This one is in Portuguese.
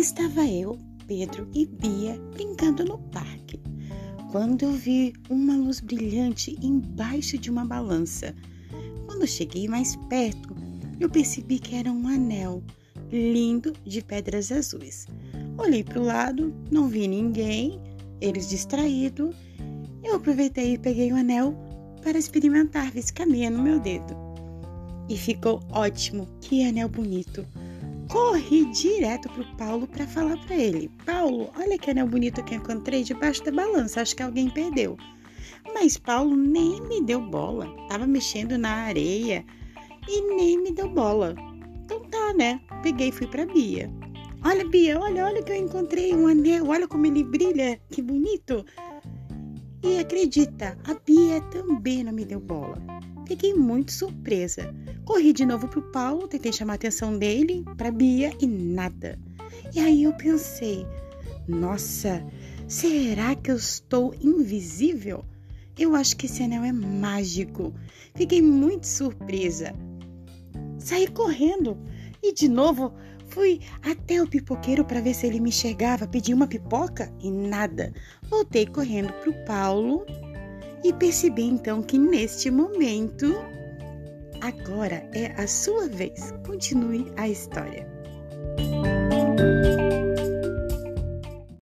Estava eu, Pedro e Bia brincando no parque, quando eu vi uma luz brilhante embaixo de uma balança. Quando cheguei mais perto, eu percebi que era um anel lindo de pedras azuis. Olhei para o lado, não vi ninguém, eles distraídos. Eu aproveitei e peguei o anel para experimentar ver se caminha no meu dedo. E ficou ótimo, que anel bonito. Corri direto pro Paulo para falar para ele: Paulo, olha que anel bonito que eu encontrei debaixo da balança, acho que alguém perdeu. Mas Paulo nem me deu bola, tava mexendo na areia e nem me deu bola. Então tá, né? Peguei e fui pra Bia. Olha, Bia, olha, olha que eu encontrei um anel, olha como ele brilha, que bonito. E acredita, a Bia também não me deu bola. Fiquei muito surpresa. Corri de novo pro Paulo, tentei chamar a atenção dele, pra Bia e nada. E aí eu pensei, nossa, será que eu estou invisível? Eu acho que esse anel é mágico. Fiquei muito surpresa. Saí correndo e de novo Fui até o pipoqueiro para ver se ele me enxergava, pedi uma pipoca e nada. Voltei correndo para o Paulo e percebi então que neste momento, agora é a sua vez. Continue a história.